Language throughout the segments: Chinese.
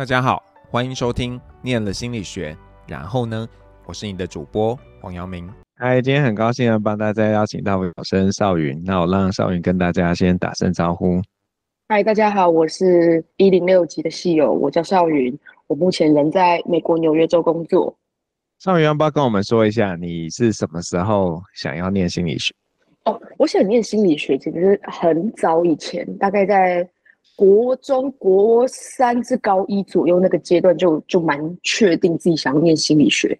大家好，欢迎收听《念了心理学》，然后呢，我是你的主播黄阳明。嗨，今天很高兴的帮大家邀请到老师少云，那我让少云跟大家先打声招呼。嗨，大家好，我是一零六级的戏友，我叫少云，我目前人在美国纽约州工作。少云要不要跟我们说一下，你是什么时候想要念心理学？哦，我想念心理学，其实很早以前，大概在。国中国三至高一左右那个阶段就，就蛮确定自己想要念心理学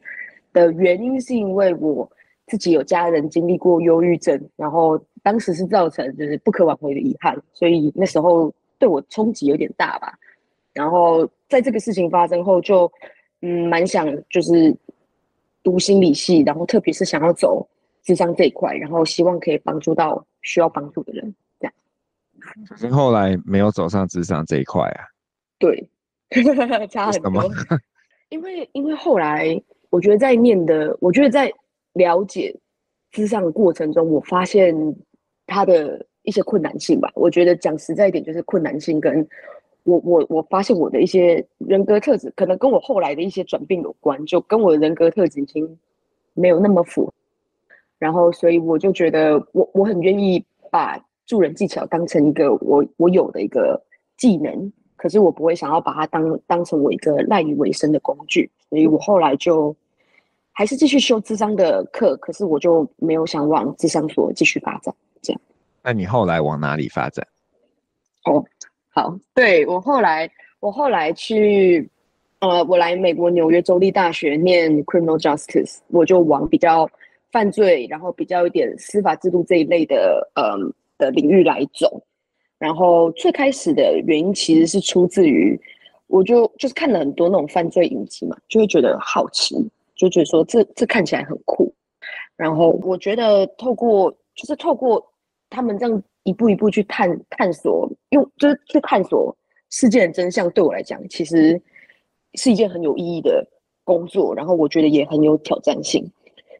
的原因，是因为我自己有家人经历过忧郁症，然后当时是造成就是不可挽回的遗憾，所以那时候对我冲击有点大吧。然后在这个事情发生后就，嗯蛮想就是读心理系，然后特别是想要走智商这一块，然后希望可以帮助到需要帮助的人。可是后来没有走上智商这一块啊？对，差很多。因为因为后来我觉得在念的，我觉得在了解智商的过程中，我发现他的一些困难性吧。我觉得讲实在一点，就是困难性跟我我我发现我的一些人格特质，可能跟我后来的一些转变有关，就跟我的人格特质已经没有那么符合。然后所以我就觉得我我很愿意把。助人技巧当成一个我我有的一个技能，可是我不会想要把它当当成我一个赖以为生的工具，所以我后来就还是继续修智商的课，可是我就没有想往智商所继续发展。这样，那你后来往哪里发展？哦，好，对，我后来我后来去呃，我来美国纽约州立大学念 Criminal Justice，我就往比较犯罪，然后比较一点司法制度这一类的，嗯。的领域来走，然后最开始的原因其实是出自于，我就就是看了很多那种犯罪影集嘛，就会觉得好奇，就觉得说这这看起来很酷，然后我觉得透过就是透过他们这样一步一步去探探索，用就是去探索事件的真相，对我来讲其实是一件很有意义的工作，然后我觉得也很有挑战性，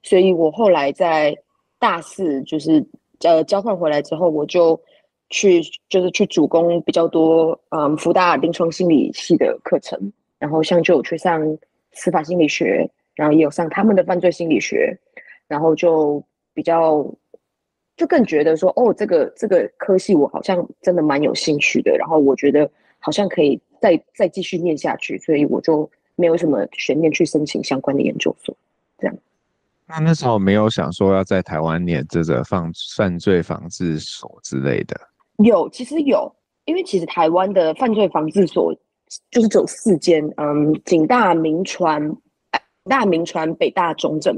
所以我后来在大四就是。呃，交换回来之后，我就去就是去主攻比较多，嗯，福大临床心理系的课程，然后像就有去上司法心理学，然后也有上他们的犯罪心理学，然后就比较就更觉得说，哦，这个这个科系我好像真的蛮有兴趣的，然后我觉得好像可以再再继续念下去，所以我就没有什么悬念去申请相关的研究所，这样。那那时候没有想说要在台湾念这个犯犯罪防治所之类的。有，其实有，因为其实台湾的犯罪防治所就是只有四间，嗯，警大、铭传、大明传、北大、中正。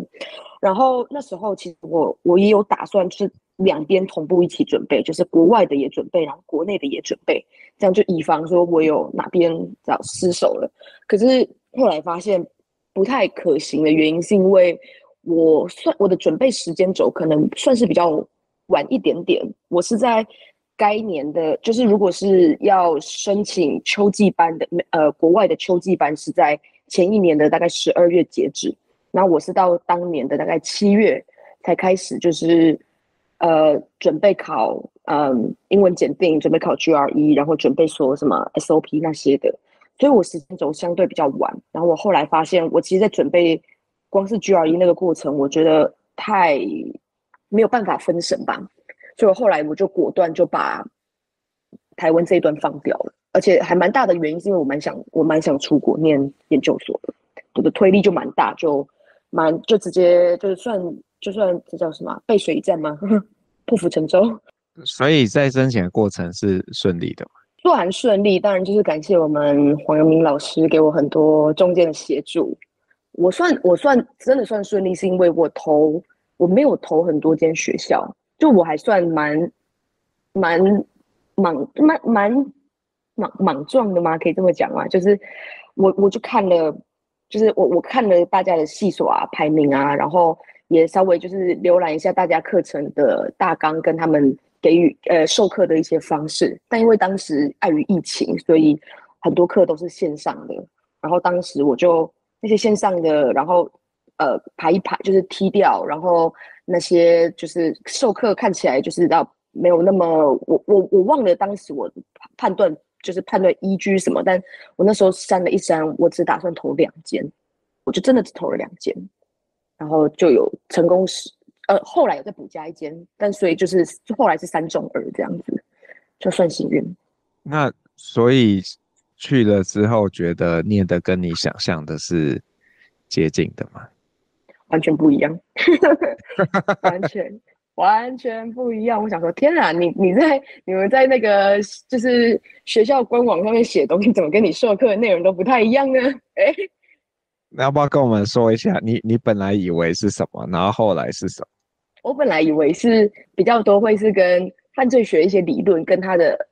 然后那时候其实我我也有打算，就是两边同步一起准备，就是国外的也准备，然后国内的也准备，这样就以防说我有哪边早失手了。可是后来发现不太可行的原因是因为。我算我的准备时间轴可能算是比较晚一点点。我是在该年的，就是如果是要申请秋季班的，呃，国外的秋季班是在前一年的大概十二月截止。然后我是到当年的大概七月才开始，就是呃准备考嗯英文检定，准备考 GRE，然后准备说什么 SOP 那些的。所以我时间轴相对比较晚。然后我后来发现，我其实在准备。光是 GRE 那个过程，我觉得太没有办法分神吧，所以后来我就果断就把台湾这一段放掉了，而且还蛮大的原因是因为我蛮想我蛮想出国念研究所的，我的推力就蛮大，就蛮就直接就算就算这叫什么背水一战吗？破釜沉舟。所以在申请的过程是顺利的吗？说还顺利，当然就是感谢我们黄阳明老师给我很多中间的协助。我算我算真的算顺利，是因为我投我没有投很多间学校，就我还算蛮蛮莽蛮蛮莽莽撞的吗？可以这么讲吗？就是我我就看了，就是我我看了大家的系所啊排名啊，然后也稍微就是浏览一下大家课程的大纲跟他们给予呃授课的一些方式，但因为当时碍于疫情，所以很多课都是线上的，然后当时我就。那些线上的，然后呃排一排就是踢掉，然后那些就是授课看起来就是到没有那么我我我忘了当时我判断就是判断依据什么，但我那时候删了一删，我只打算投两间，我就真的只投了两间，然后就有成功是呃后来有再补加一间，但所以就是后来是三中二这样子，就算幸运。那所以去了之后，觉得念的跟你想象的是接近的吗？完全不一样，完全。完全不一样。我想说，天啊，你你在你们在那个就是学校官网上面写东西，怎么跟你授课的内容都不太一样呢？哎、欸，那要不要跟我们说一下？你你本来以为是什么，然后后来是什么？我本来以为是比较多会是跟犯罪学一些理论，跟他的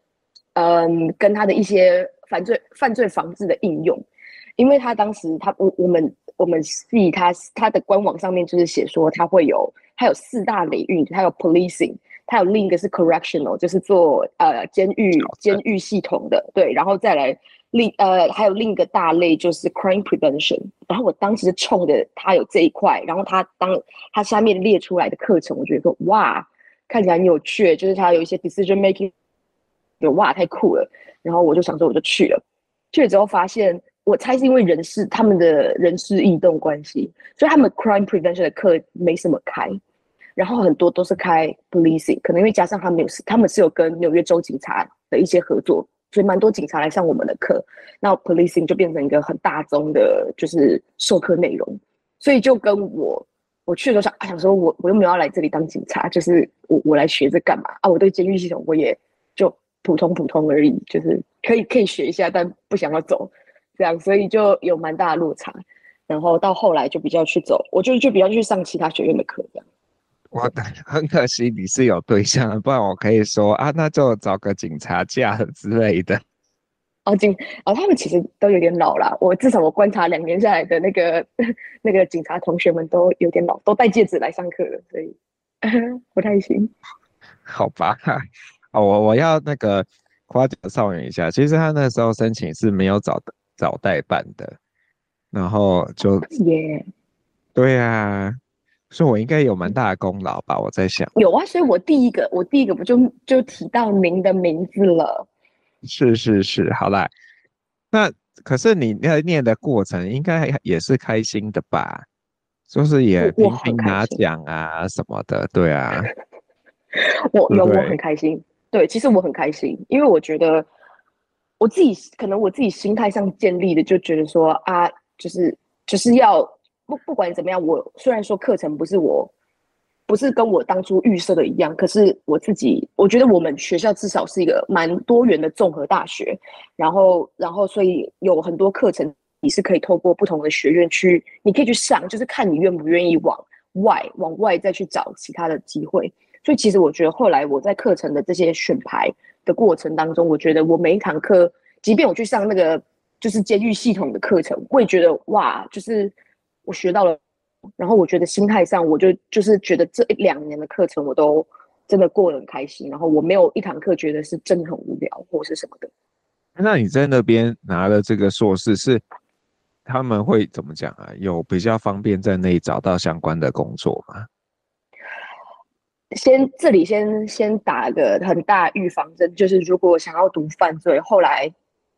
嗯，跟他的一些犯罪犯罪防治的应用，因为他当时他我我们我们系他他的官网上面就是写说他会有。他有四大领域，他有 policing，他有另一个是 correctional，就是做呃监狱监狱系统的，对，然后再来另呃还有另一个大类就是 crime prevention。然后我当时冲着他有这一块，然后他当他下面列出来的课程，我觉得说哇，看起来很有趣，就是他有一些 decision making，有哇太酷了。然后我就想说我就去了，去了之后发现，我猜是因为人事他们的人事异动关系，所以他们 crime prevention 的课没什么开。然后很多都是开 policing，可能因为加上他们有，他们是有跟纽约州警察的一些合作，所以蛮多警察来上我们的课。那 policing 就变成一个很大宗的，就是授课内容。所以就跟我我去的时候想，想说我我又没有要来这里当警察，就是我我来学这干嘛啊？我对监狱系统我也普通普通而已，就是可以可以学一下，但不想要走这样，所以就有蛮大的落差。然后到后来就比较去走，我就就比较去上其他学院的课这样。我很可惜你是有对象，不然我可以说啊，那就找个警察嫁之类的。哦，警哦，他们其实都有点老了。我至少我观察两年下来的那个 那个警察同学们都有点老，都戴戒指来上课了，所以 不太行。好吧，哦，我我要那个夸奖少远一下，其实他那时候申请是没有找找代办的，然后就耶.对呀、啊。所以，我应该有蛮大的功劳吧？我在想，有啊。所以我第一个，我第一个不就就提到您的名字了？是是是，好啦。那可是你那念的过程，应该也是开心的吧？就是也频频拿奖啊什么的，对啊。我有，我很开心。对，其实我很开心，因为我觉得我自己可能我自己心态上建立的，就觉得说啊，就是就是要。不不管怎么样，我虽然说课程不是我，不是跟我当初预设的一样，可是我自己我觉得我们学校至少是一个蛮多元的综合大学，然后然后所以有很多课程你是可以透过不同的学院去，你可以去上，就是看你愿不愿意往外往外再去找其他的机会。所以其实我觉得后来我在课程的这些选牌的过程当中，我觉得我每一堂课，即便我去上那个就是监狱系统的课程，我也觉得哇，就是。我学到了，然后我觉得心态上，我就就是觉得这一两年的课程我都真的过得很开心，然后我没有一堂课觉得是真的很无聊或是什么的。那你在那边拿了这个硕士，是他们会怎么讲啊？有比较方便在那里找到相关的工作吗？先这里先先打个很大预防针，就是如果想要读犯罪，后来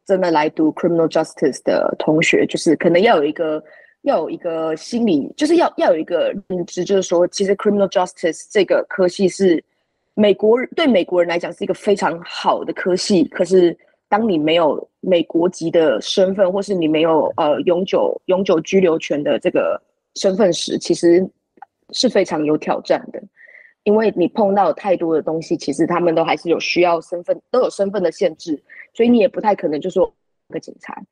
真的来读 criminal justice 的同学，就是可能要有一个。要有一个心理，就是要要有一个认知，就是说，其实 criminal justice 这个科系是美国对美国人来讲是一个非常好的科系。可是，当你没有美国籍的身份，或是你没有呃永久永久居留权的这个身份时，其实是非常有挑战的，因为你碰到太多的东西，其实他们都还是有需要身份，都有身份的限制，所以你也不太可能就说个警察。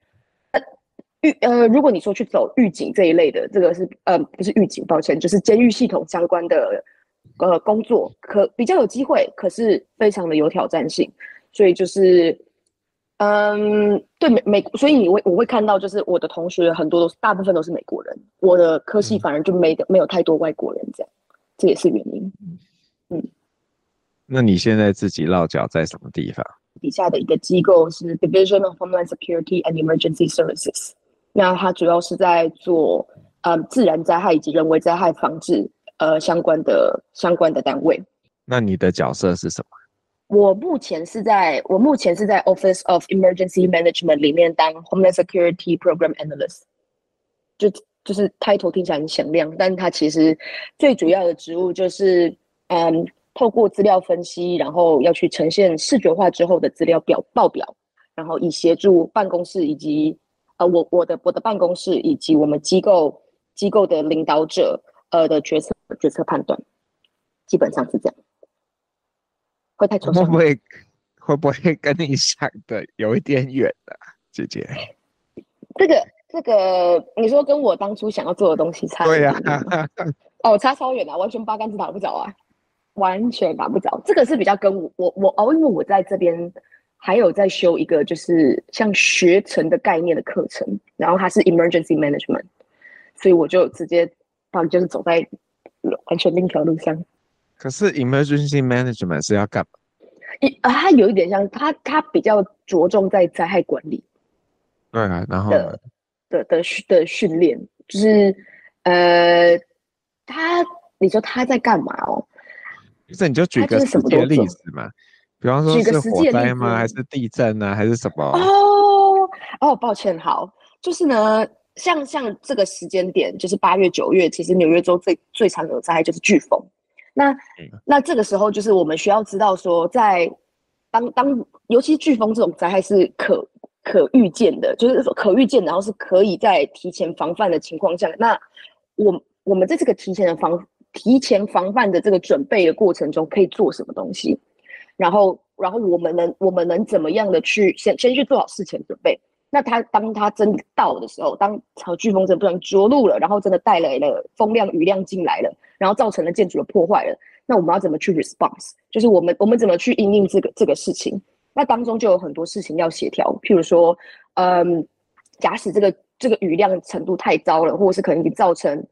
狱呃，如果你说去走狱警这一类的，这个是呃不是狱警，抱歉，就是监狱系统相关的呃工作，可比较有机会，可是非常的有挑战性，所以就是嗯，对美美，所以你会我会看到，就是我的同学很多都是大部分都是美国人，我的科系反而就没没有太多外国人这样，这也是原因。嗯，那你现在自己落脚在什么地方？底下的一个机构是 Division of Homeland Security and Emergency Services。那它主要是在做呃自然灾害以及人为灾害防治呃相关的相关的单位。那你的角色是什么？我目前是在我目前是在 Office of Emergency Management 里面当 Homeland Security Program Analyst，就就是 title 听起来很响亮，但它其实最主要的职务就是，嗯，透过资料分析，然后要去呈现视觉化之后的资料表报表，然后以协助办公室以及呃我我的我的办公室以及我们机构机构的领导者呃的决策决策判断，基本上是这样。会太抽象，会不会会不会跟你想的有一点远啊，姐姐？这个这个，你说跟我当初想要做的东西差？对呀、啊，哦，差超远啊，完全八竿子打不着啊，完全打不着。这个是比较跟我我我哦，因为我在这边还有在修一个就是像学程的概念的课程，然后它是 Emergency Management，所以我就直接啊，就是走在完全另一条路上。可是 emergency management 是要干嘛？一啊，它有一点像，它它比较着重在灾害管理。对啊，然后的的的的训练，就是呃，他你说他在干嘛哦？不是，你就举个实际的例子嘛，比方说是火灾吗？还是地震呢？还是什么？哦哦，抱歉，好，就是呢，像像这个时间点，就是八月九月，其实纽约州最最常有的灾害就是飓风。那那这个时候，就是我们需要知道说，在当当，尤其飓风这种灾害是可可预见的，就是可预见，然后是可以在提前防范的情况下，那我我们在这个提前的防提前防范的这个准备的过程中，可以做什么东西？然后然后我们能我们能怎么样的去先先去做好事前准备？那他当他真到的时候，当超飓风真的不能着陆了，然后真的带来了风量雨量进来了，然后造成了建筑的破坏了，那我们要怎么去 response？就是我们我们怎么去应应这个这个事情？那当中就有很多事情要协调，譬如说，嗯，假使这个这个雨量程度太高了，或者是可能你造成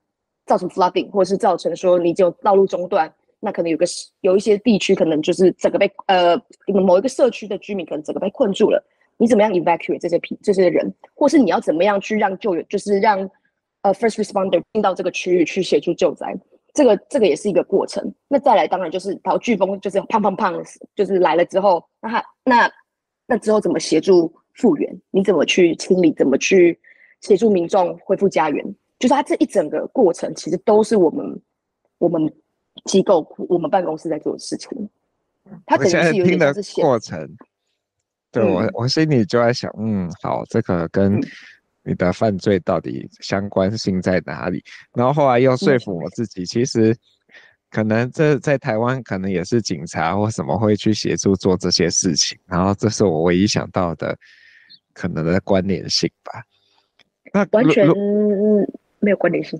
造成 flooding，或者是造成说你就道路中断，那可能有个有一些地区可能就是整个被呃某一个社区的居民可能整个被困住了。你怎么样 evacuate 这些这些人，或是你要怎么样去让救援，就是让呃 first responder 进到这个区域去协助救灾，这个这个也是一个过程。那再来当然就是，然后飓风就是胖胖胖，就是来了之后，那他那那之后怎么协助复原？你怎么去清理？怎么去协助民众恢复家园？就是他这一整个过程，其实都是我们我们机构我们办公室在做的事情。他等于是有点是过程。对我，我心里就在想，嗯，好，这个跟你的犯罪到底相关性在哪里？然后后来又说服我自己，其实可能这在台湾可能也是警察或什么会去协助做这些事情，然后这是我唯一想到的可能的关联性吧。那完全没有关联性。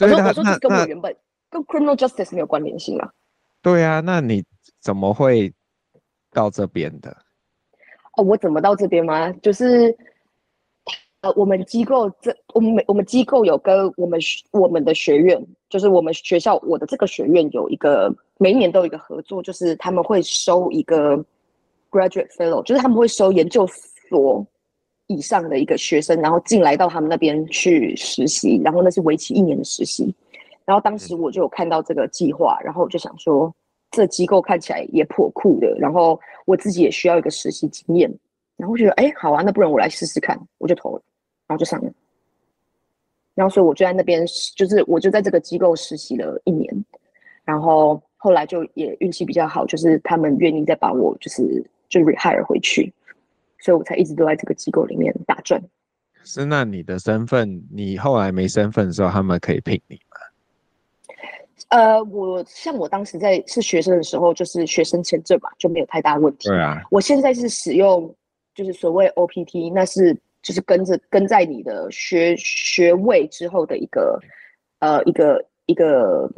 我说我说是跟我原本跟 criminal justice 没有关联性啊。对啊，那你怎么会到这边的？哦，我怎么到这边吗？就是，呃，我们机构这，我们每我们机构有跟我们我们的学院，就是我们学校我的这个学院有一个每一年都有一个合作，就是他们会收一个 graduate fellow，就是他们会收研究所以上的一个学生，然后进来到他们那边去实习，然后那是为期一年的实习。然后当时我就有看到这个计划，然后我就想说。这机构看起来也颇酷的，然后我自己也需要一个实习经验，然后我觉得哎，好啊，那不然我来试试看，我就投了，然后就上了，然后所以我就在那边，就是我就在这个机构实习了一年，然后后来就也运气比较好，就是他们愿意再把我就是就 rehire 回去，所以我才一直都在这个机构里面打转。是，那你的身份，你后来没身份的时候，他们可以聘你吗？呃，我像我当时在是学生的时候，就是学生签证嘛，就没有太大问题。对啊，我现在是使用就是所谓 OPT，那是就是跟着跟在你的学学位之后的一个呃一个一个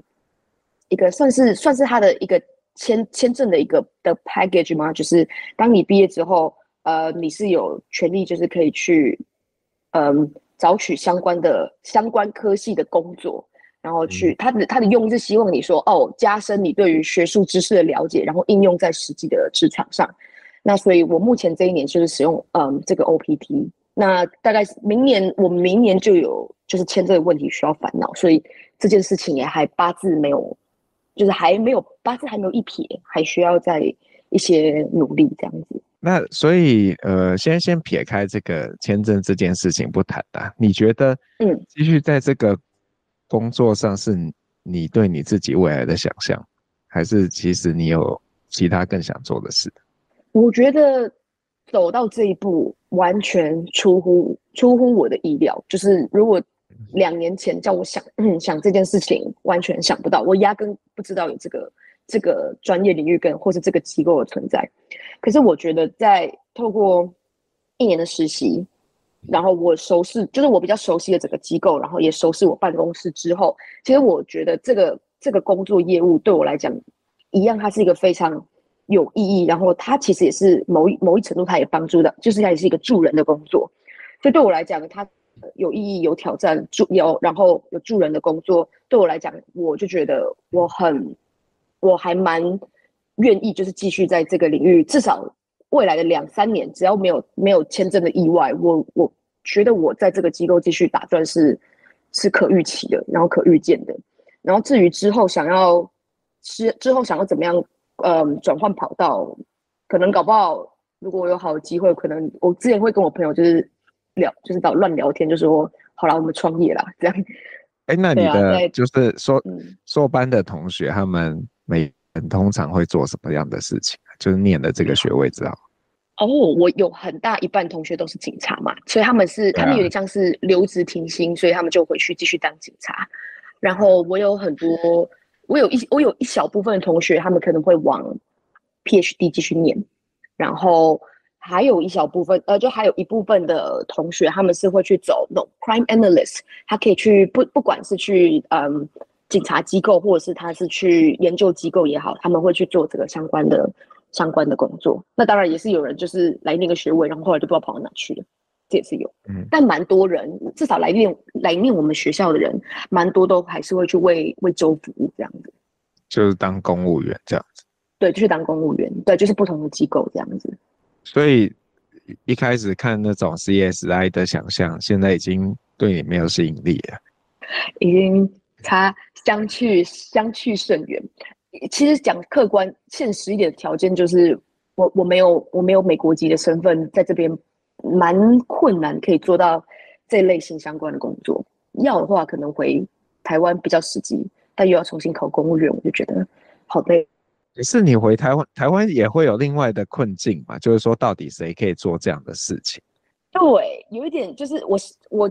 一个算是算是他的一个签签证的一个的 package 吗？就是当你毕业之后，呃，你是有权利就是可以去嗯、呃、找取相关的相关科系的工作。然后去他的他的用意是希望你说哦，加深你对于学术知识的了解，然后应用在实际的职场上。那所以我目前这一年就是使用嗯这个 OPT。那大概明年我们明年就有就是签证的问题需要烦恼，所以这件事情也还八字没有，就是还没有八字还没有一撇，还需要再一些努力这样子。那所以呃，先先撇开这个签证这件事情不谈的，你觉得嗯，继续在这个工作上是你对你自己未来的想象，还是其实你有其他更想做的事？我觉得走到这一步完全出乎出乎我的意料，就是如果两年前叫我想嗯想这件事情，完全想不到，我压根不知道有这个。这个专业领域跟或是这个机构的存在，可是我觉得在透过一年的实习，然后我熟悉，就是我比较熟悉的整个机构，然后也熟悉我办公室之后，其实我觉得这个这个工作业务对我来讲，一样它是一个非常有意义，然后它其实也是某一某一程度它也帮助的，就是它也是一个助人的工作，所以对我来讲，它有意义、有挑战、助有然后有助人的工作，对我来讲，我就觉得我很。我还蛮愿意，就是继续在这个领域，至少未来的两三年，只要没有没有签证的意外，我我觉得我在这个机构继续打转是是可预期的，然后可预见的。然后至于之后想要之之后想要怎么样，嗯，转换跑道，可能搞不好，如果我有好的机会，可能我之前会跟我朋友就是聊，就是到乱聊天，就说好啦，我们创业啦，这样。哎，那你的就是硕硕班的同学他们。每人通常会做什么样的事情？就是念的这个学位之后。哦，我有很大一半同学都是警察嘛，所以他们是、啊、他们有点像是留职停薪，所以他们就回去继续当警察。然后我有很多，我有一我有一小部分的同学，他们可能会往 PhD 继续念。然后还有一小部分，呃，就还有一部分的同学，他们是会去走那种 crime analyst，他可以去不不管是去嗯。警察机构，或者是他是去研究机构也好，他们会去做这个相关的相关的工作。那当然也是有人就是来念个学位，然后后来就不知道跑到哪去了，这也是有。嗯，但蛮多人，至少来念来念我们学校的人，蛮多都还是会去为为州服务这样子，就是当公务员这样子。对，就是当公务员，对，就是不同的机构这样子。所以一开始看那种 CSI 的想象，现在已经对你没有吸引力了，已经。差相去相去甚远。其实讲客观现实一点的条件，就是我我没有我没有美国籍的身份，在这边蛮困难可以做到这类型相关的工作。要的话，可能回台湾比较实际，但又要重新考公务员，我就觉得好累。可是你回台湾，台湾也会有另外的困境嘛？就是说，到底谁可以做这样的事情？对，有一点就是我我。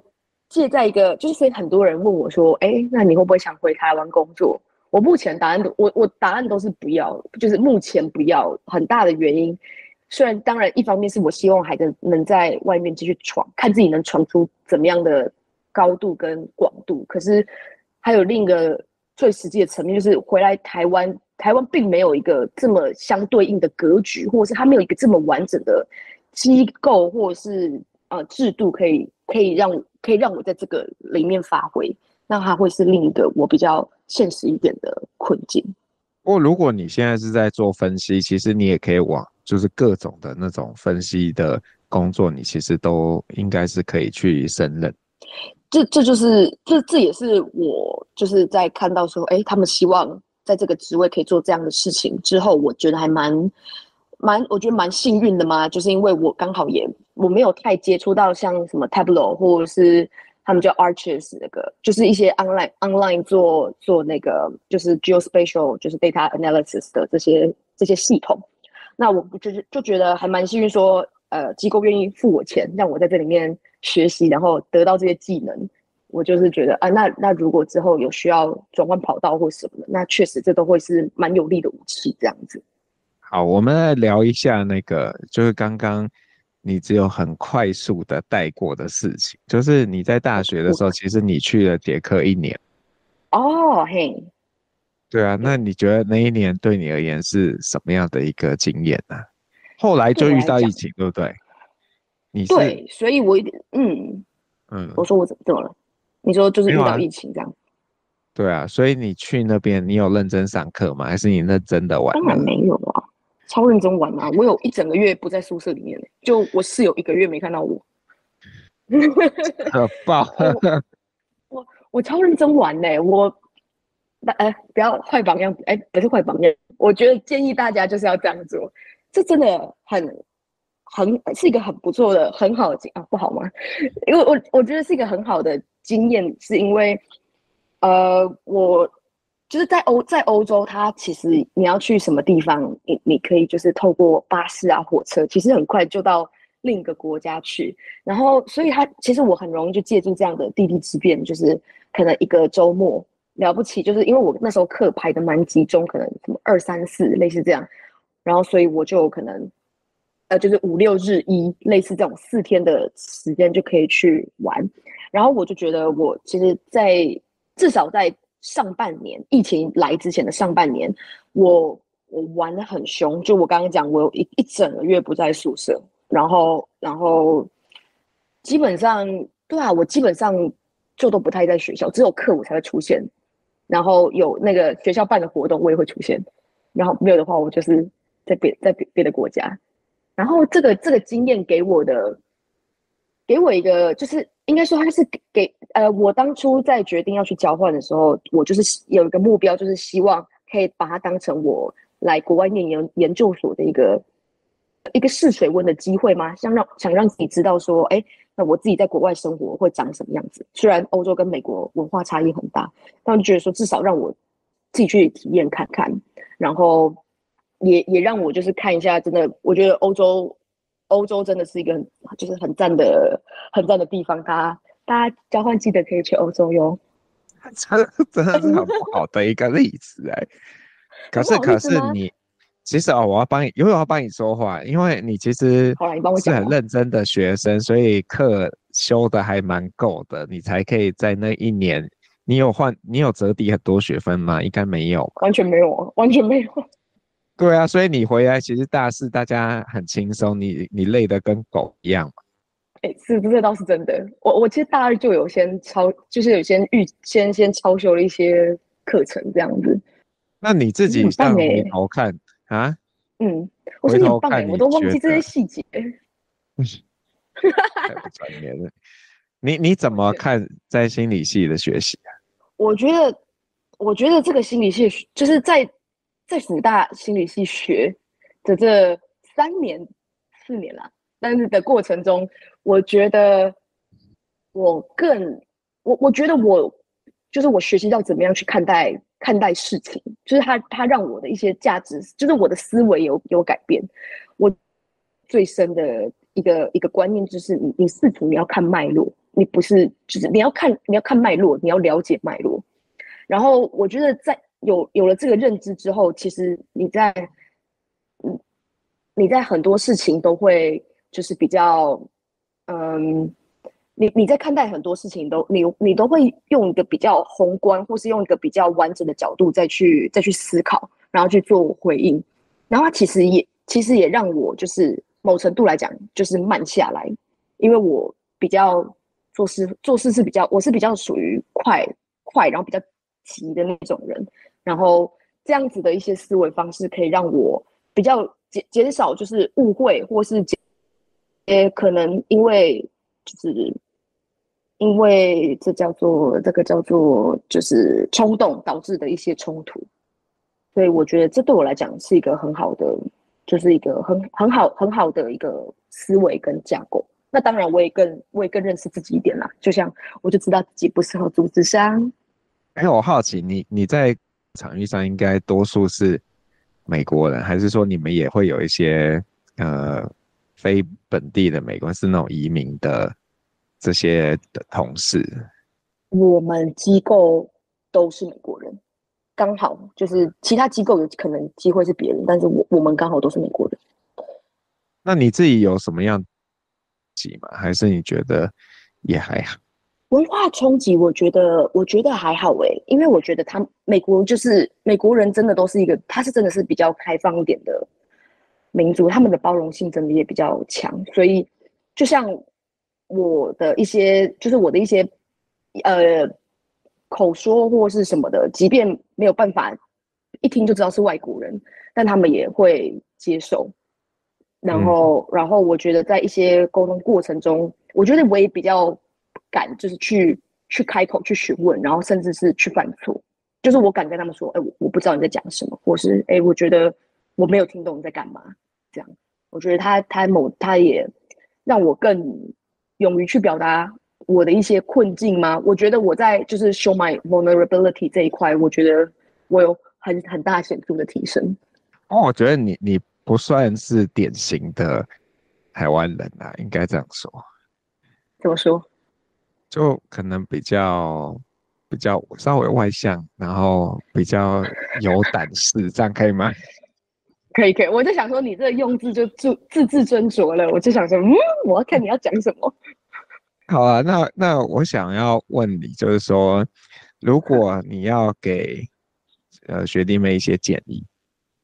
借在一个，就是所以很多人问我说：“哎、欸，那你会不会想回台湾工作？”我目前答案都我我答案都是不要，就是目前不要。很大的原因，虽然当然一方面是我希望孩子能在外面继续闯，看自己能闯出怎么样的高度跟广度。可是还有另一个最实际的层面，就是回来台湾，台湾并没有一个这么相对应的格局，或者是它没有一个这么完整的机构，或者是呃制度可以。可以让可以让我在这个里面发挥，那它会是另一个我比较现实一点的困境。不过，如果你现在是在做分析，其实你也可以往就是各种的那种分析的工作，你其实都应该是可以去胜任。这这就是这这也是我就是在看到说，哎，他们希望在这个职位可以做这样的事情之后，我觉得还蛮。蛮，我觉得蛮幸运的嘛，就是因为我刚好也我没有太接触到像什么 Tableau 或者是他们叫 Arches 那个，就是一些 online online 做做那个就是 Geospatial 就是 data analysis 的这些这些系统。那我就是就觉得还蛮幸运，说呃机构愿意付我钱，让我在这里面学习，然后得到这些技能。我就是觉得啊，那那如果之后有需要转换跑道或什么的，那确实这都会是蛮有力的武器，这样子。好，我们来聊一下那个，就是刚刚你只有很快速的带过的事情，就是你在大学的时候，其实你去了捷克一年。哦，嘿。对啊，那你觉得那一年对你而言是什么样的一个经验呢？后来就遇到疫情，对不对？你是对，所以我一点，嗯嗯，我说我怎么怎么了？你说就是遇到疫情这样。对啊，所以你去那边，你有认真上课吗？还是你认真的玩？当然没有啊。超认真玩啊！我有一整个月不在宿舍里面，就我室友一个月没看到我。可爆！我我超认真玩呢，我那哎、不要坏榜样，哎、不是坏榜样，我觉得建议大家就是要这样做，这真的很很是一个很不错的很好的啊，不好吗？因为我我觉得是一个很好的经验，是因为呃，我就是在欧在欧洲，它其实你要去什么地方，你你可以就是透过巴士啊、火车，其实很快就到另一个国家去。然后，所以它其实我很容易就借助这样的地利之便，就是可能一个周末。了不起，就是因为我那时候课排的蛮集中，可能什么二三四类似这样，然后所以我就可能，呃，就是五六日一类似这种四天的时间就可以去玩，然后我就觉得我其实在，至少在上半年疫情来之前的上半年，我我玩得很凶，就我刚刚讲，我有一一整个月不在宿舍，然后然后基本上对啊，我基本上就都不太在学校，只有课我才会出现。然后有那个学校办的活动，我也会出现。然后没有的话，我就是在别在别别的国家。然后这个这个经验给我的，给我一个就是应该说，它是给呃，我当初在决定要去交换的时候，我就是有一个目标，就是希望可以把它当成我来国外念研研究所的一个一个试水温的机会吗？想让想让自己知道说，哎。那我自己在国外生活会长什么样子？虽然欧洲跟美国文化差异很大，但我就觉得说至少让我自己去体验看看，然后也也让我就是看一下，真的，我觉得欧洲欧洲真的是一个很就是很赞的很赞的地方。大家大家交换记得可以去欧洲哟。真的真的是很不好的一个例子哎，可是可是你。其实哦，我要帮你，因为我要帮你说话，因为你其实是很认真的学生，所以课修的还蛮够的，你才可以在那一年，你有换，你有折抵很多学分吗？应该没有，完全没有，完全没有。对啊，所以你回来其实大四大家很轻松，你你累得跟狗一样嘛。哎，是不是倒是真的？我我其实大二就有先超，就是有先预先先超修了一些课程这样子。那你自己上回头看。啊，嗯，我说你很棒哎，我都忘记这些细节。太不专业了。你你怎么看在心理系的学习啊？我觉得，我觉得这个心理系就是在在辅大心理系学的这三年四年了，但是的过程中，我觉得我更我我觉得我就是我学习到怎么样去看待。看待事情，就是他，他让我的一些价值，就是我的思维有有改变。我最深的一个一个观念就是你，你你试图你要看脉络，你不是就是你要看你要看脉络，你要了解脉络。然后我觉得在有有了这个认知之后，其实你在嗯你在很多事情都会就是比较嗯。你你在看待很多事情都你你都会用一个比较宏观，或是用一个比较完整的角度再去再去思考，然后去做回应，然后它其实也其实也让我就是某程度来讲就是慢下来，因为我比较做事做事是比较我是比较属于快快然后比较急的那种人，然后这样子的一些思维方式可以让我比较减减少就是误会或是减也可能因为就是。因为这叫做这个叫做就是冲动导致的一些冲突，所以我觉得这对我来讲是一个很好的，就是一个很很好很好的一个思维跟架构。那当然，我也更我也更认识自己一点啦。就像我就知道自己不适合组织商。哎，我好奇你你在场域上应该多数是美国人，还是说你们也会有一些呃非本地的美国人，是那种移民的？这些的同事，我们机构都是美国人，刚好就是其他机构有可能机会是别人，但是我我们刚好都是美国人。那你自己有什么样挤吗？还是你觉得也还好？文化冲击，我觉得我觉得还好诶、欸，因为我觉得他美国就是美国人，真的都是一个，他是真的是比较开放一点的民族，他们的包容性真的也比较强，所以就像。我的一些就是我的一些呃口说或是什么的，即便没有办法一听就知道是外国人，但他们也会接受。然后，嗯、然后我觉得在一些沟通过程中，我觉得我也比较敢，就是去去开口去询问，然后甚至是去犯错。就是我敢跟他们说，哎、欸，我我不知道你在讲什么，或是哎、欸，我觉得我没有听懂你在干嘛。这样，我觉得他他某他也让我更勇于去表达我的一些困境吗？我觉得我在就是 show my vulnerability 这一块，我觉得我有很很大显著的提升。哦，我觉得你你不算是典型的台湾人啊，应该这样说。怎么说？就可能比较比较稍微外向，然后比较有胆识，这样可以吗？可以可以，我就想说你这个用字就字字字斟酌了，我就想说，嗯，我要看你要讲什么。好啊，那那我想要问你，就是说，如果你要给呃学弟妹一些建议，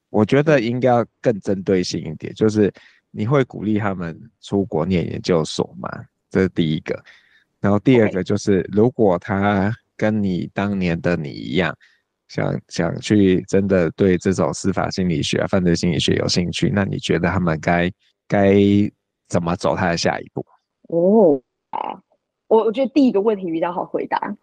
我觉得应该要更针对性一点，就是你会鼓励他们出国念研究所吗？这是第一个。然后第二个就是，如果他跟你当年的你一样，想想去真的对这种司法心理学啊、犯罪心理学有兴趣，那你觉得他们该该怎么走他的下一步？哦啊，我我觉得第一个问题比较好回答。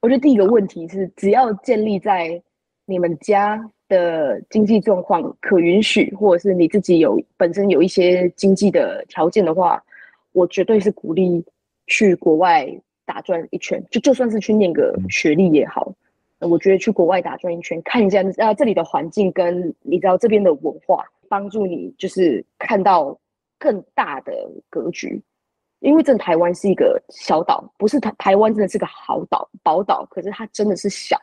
我觉得第一个问题是，只要建立在你们家的经济状况可允许，或者是你自己有本身有一些经济的条件的话，我绝对是鼓励。去国外打转一圈，就就算是去念个学历也好，我觉得去国外打转一圈，看一下啊这里的环境跟你知道这边的文化，帮助你就是看到更大的格局。因为这台湾是一个小岛，不是台台湾真的是个好岛宝岛，可是它真的是小，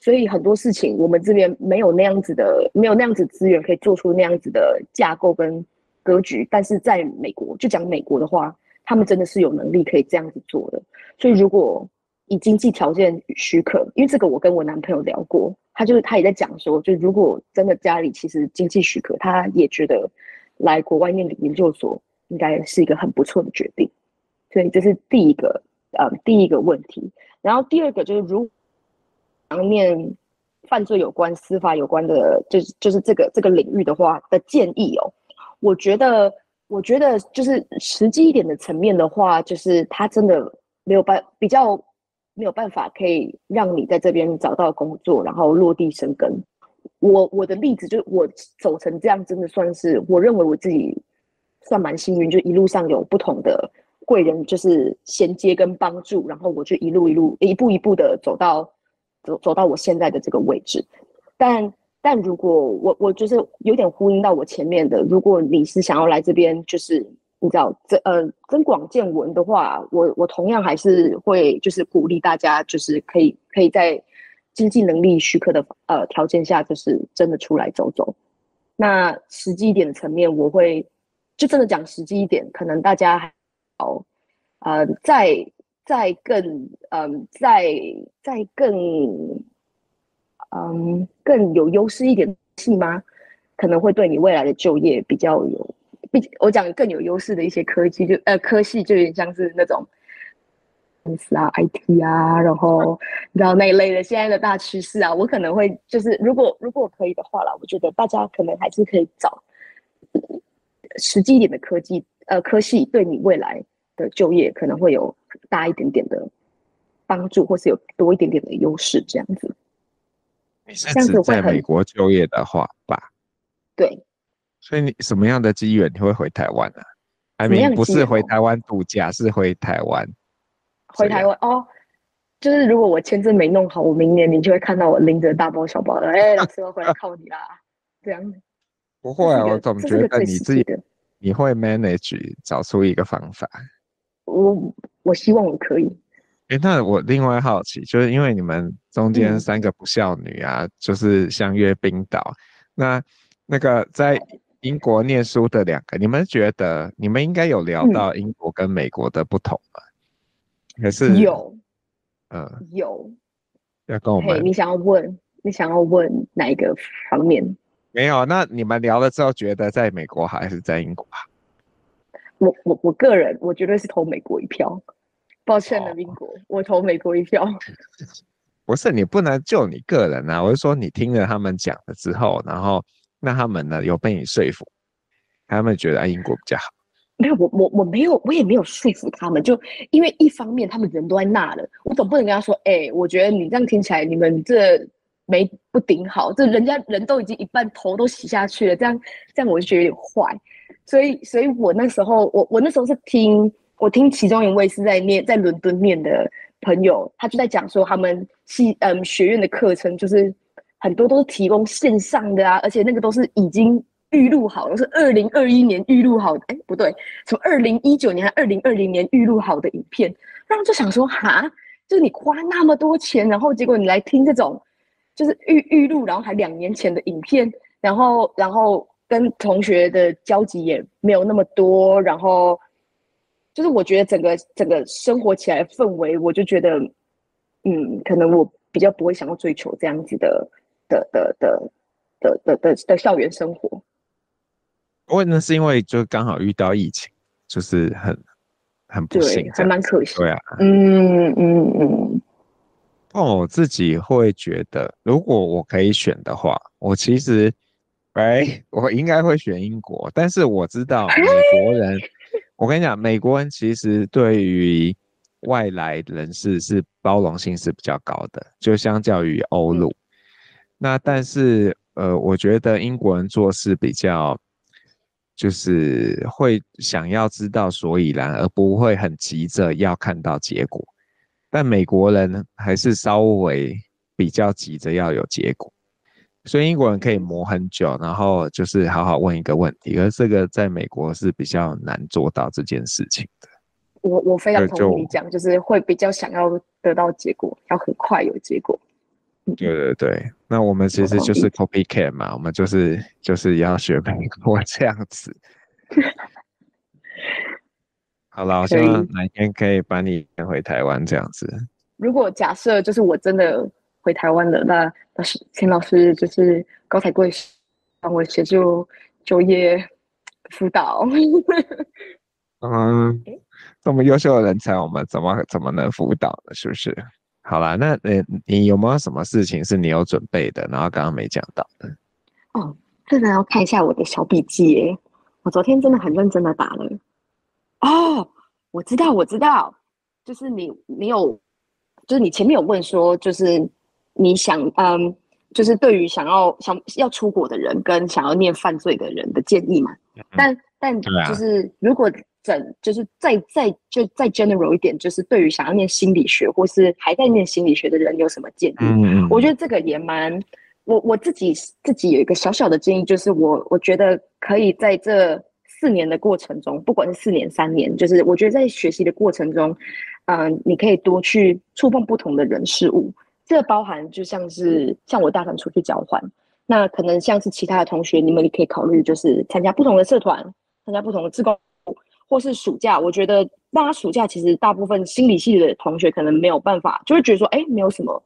所以很多事情我们这边没有那样子的，没有那样子资源可以做出那样子的架构跟格局。但是在美国，就讲美国的话。他们真的是有能力可以这样子做的，所以如果以经济条件许可，因为这个我跟我男朋友聊过，他就是他也在讲说，就如果真的家里其实经济许可，他也觉得来国外念研究所应该是一个很不错的决定。所以这是第一个，呃，第一个问题。然后第二个就是，如果想念犯罪有关、司法有关的，就是就是这个这个领域的话的建议哦，我觉得。我觉得就是实际一点的层面的话，就是他真的没有办比较没有办法可以让你在这边找到工作，然后落地生根。我我的例子就是我走成这样，真的算是我认为我自己算蛮幸运，就一路上有不同的贵人就是衔接跟帮助，然后我就一路一路一步一步的走到走走到我现在的这个位置，但。但如果我我就是有点呼应到我前面的，如果你是想要来这边，就是你知道这呃增广见闻的话，我我同样还是会就是鼓励大家，就是可以可以在经济能力许可的呃条件下，就是真的出来走走。那实际一点的层面，我会就真的讲实际一点，可能大家还好呃再再更嗯、呃、再再更。嗯，更有优势一点系吗？可能会对你未来的就业比较有，毕竟我讲更有优势的一些科技，就呃科系就有点像是那种公司啊、IT 啊，然后你知道那一类的现在的大趋势啊，我可能会就是如果如果可以的话啦，我觉得大家可能还是可以找实际一点的科技呃科系，对你未来的就业可能会有大一点点的帮助，或是有多一点点的优势这样子。这样子在美国就业的话吧，对，所以你什么样的机缘你会回台湾呢不是回台湾度假，是回台湾。回台湾哦，就是如果我签证没弄好，我明年你就会看到我拎着大包小包的，哎、欸，老师我回来靠你啦，这样。不会啊，我总觉得你自己你会 manage 找出一个方法。我我希望我可以。哎，那我另外好奇，就是因为你们中间三个不孝女啊，嗯、就是相约冰岛。那那个在英国念书的两个，你们觉得你们应该有聊到英国跟美国的不同吗？还、嗯、是有？嗯，有。要跟我们？你想要问？你想要问哪一个方面？没有。那你们聊了之后，觉得在美国好还是在英国好？我我我个人，我绝对是投美国一票。抱歉了，英国，哦，我投美国一票。不是你不能就你个人啊，我是说你听了他们讲了之后，然后那他们呢有被你说服，他们觉得英国比较好。没有，我我我没有，我也没有说服他们，就因为一方面他们人都在那了，我总不能跟他说，哎、我觉得你这样听起来，你们这没不顶好，这人家人都已经一半头都洗下去了，这样这样我就觉得有点坏。所以，所以我那时候，我我那时候是听我听其中一位是在念在伦敦念的朋友，他就在讲说他们系嗯学院的课程就是很多都是提供线上的啊，而且那个都是已经。预录好了，是二零二一年预录好的，哎，不对，从二零一九年还二零二零年预录好的影片，然后就想说，哈，就是你花那么多钱，然后结果你来听这种，就是预预录，然后还两年前的影片，然后然后跟同学的交集也没有那么多，然后就是我觉得整个整个生活起来氛围，我就觉得，嗯，可能我比较不会想要追求这样子的的的的的的的的校园生活。问那是因为就刚好遇到疫情，就是很很不幸，还蛮可惜。对啊，嗯嗯嗯。哦，我自己会觉得，如果我可以选的话，我其实，哎，我应该会选英国。但是我知道美国人，我跟你讲，美国人其实对于外来人士是包容性是比较高的，就相较于欧陆。那但是呃，我觉得英国人做事比较。就是会想要知道所以然，而不会很急着要看到结果。但美国人还是稍微比较急着要有结果，所以英国人可以磨很久，然后就是好好问一个问题。而这个在美国是比较难做到这件事情的。我我非常同意你讲，就是会比较想要得到结果，要很快有结果。对对对，那我们其实就是 copycat 嘛，我们就是就是要学美国这样子。好了，我希望哪一天可以把你带回台湾这样子。如果假设就是我真的回台湾了，那老师请老师就是高抬贵帮我协助就业辅导。嗯，这么优秀的人才，我们怎么怎么能辅导呢？是不是？好啦，那你你有没有什么事情是你有准备的，然后刚刚没讲到的？哦，这个要看一下我的小笔记耶。我昨天真的很认真的打了。哦，我知道，我知道，就是你你有，就是你前面有问说，就是你想嗯，就是对于想要想要出国的人跟想要念犯罪的人的建议嘛。嗯、但但就是如果。整就是再再就再 general 一点，就是对于想要念心理学或是还在念心理学的人有什么建议？嗯，我觉得这个也蛮，我我自己自己有一个小小的建议，就是我我觉得可以在这四年的过程中，不管是四年三年，就是我觉得在学习的过程中，嗯、呃，你可以多去触碰不同的人事物。这个包含就像是像我大三出去交换，那可能像是其他的同学，你们也可以考虑就是参加不同的社团，参加不同的志工。或是暑假，我觉得大家暑假其实大部分心理系的同学可能没有办法，就会觉得说，哎，没有什么，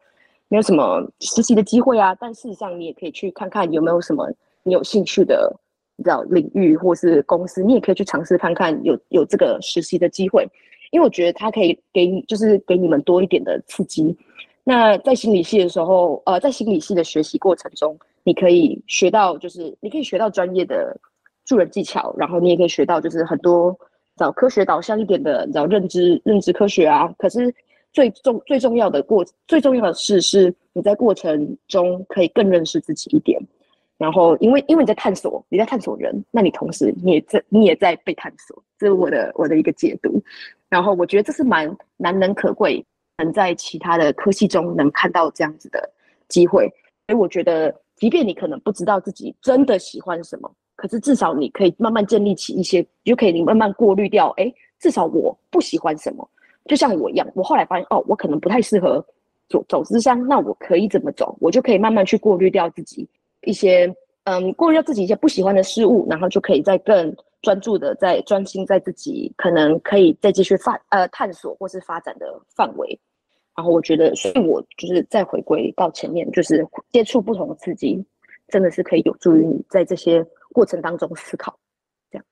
没有什么实习的机会啊。但事实上，你也可以去看看有没有什么你有兴趣的，你知道领域或是公司，你也可以去尝试看看有有这个实习的机会，因为我觉得它可以给你，就是给你们多一点的刺激。那在心理系的时候，呃，在心理系的学习过程中，你可以学到，就是你可以学到专业的助人技巧，然后你也可以学到，就是很多。找科学导向一点的，找认知认知科学啊。可是最重最重要的过最重要的事是，你在过程中可以更认识自己一点。然后，因为因为你在探索，你在探索人，那你同时你也在你也在被探索。这是我的我的一个解读。然后我觉得这是蛮难能可贵，能在其他的科系中能看到这样子的机会。所以我觉得，即便你可能不知道自己真的喜欢什么。可是至少你可以慢慢建立起一些，就可以你慢慢过滤掉。哎，至少我不喜欢什么，就像我一样，我后来发现哦，我可能不太适合走走咨商，那我可以怎么走？我就可以慢慢去过滤掉自己一些，嗯，过滤掉自己一些不喜欢的事物，然后就可以再更专注的在专心在自己可能可以再继续发呃探索或是发展的范围。然后我觉得，所以我就是再回归到前面，就是接触不同的刺激，真的是可以有助于你在这些。过程当中思考，这样。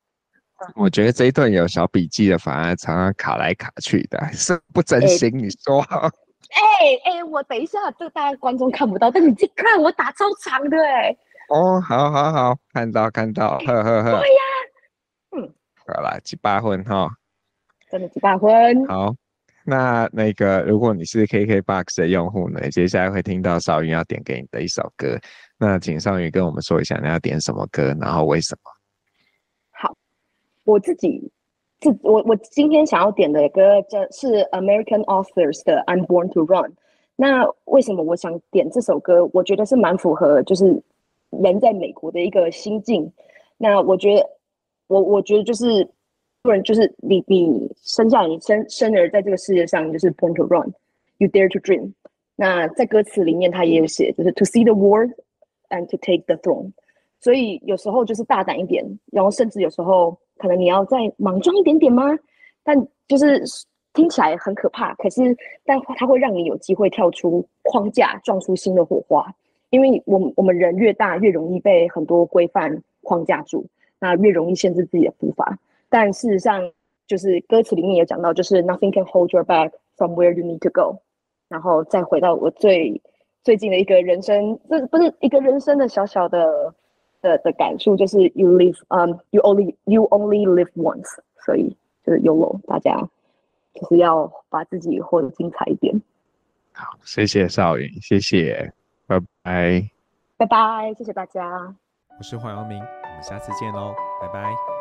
我觉得这一段有小笔记的，反而常常卡来卡去的，是不真心。欸、你说？哎哎、我等一下，这大家观众看不到，但你去看我打超长的哎、欸。哦，好好好，看到看到，呵呵呵。对呀，嗯，好啦，几八分哈，真的几八分。好，那那个，如果你是 KKBOX 的用户呢，接下来会听到少云要点给你的一首歌。那请少云跟我们说一下，你要点什么歌，然后为什么？好，我自己自我我今天想要点的歌，这是 American Authors 的《I'm Born to Run》。那为什么我想点这首歌？我觉得是蛮符合，就是人在美国的一个心境。那我觉得，我我觉得就是。不然就是你，你生下你生生而在这个世界上，就是 born to run，you dare to dream。那在歌词里面，他也有写，就是 to see the world and to take the throne。所以有时候就是大胆一点，然后甚至有时候可能你要再莽撞一点点吗？但就是听起来很可怕，可是但它会让你有机会跳出框架，撞出新的火花。因为我们我们人越大，越容易被很多规范框架住，那越容易限制自己的步伐。但事实上，就是歌词里面也讲到，就是 nothing can hold you back from where you need to go。然后再回到我最最近的一个人生，这不是一个人生的小小的的的感触，就是 you live，嗯、um,，you only you only live once。所以就是 YOLO，大家就是要把自己活得精彩一点。好，谢谢少云，谢谢，拜拜，拜拜，谢谢大家。我是黄耀明，我们下次见喽，拜拜。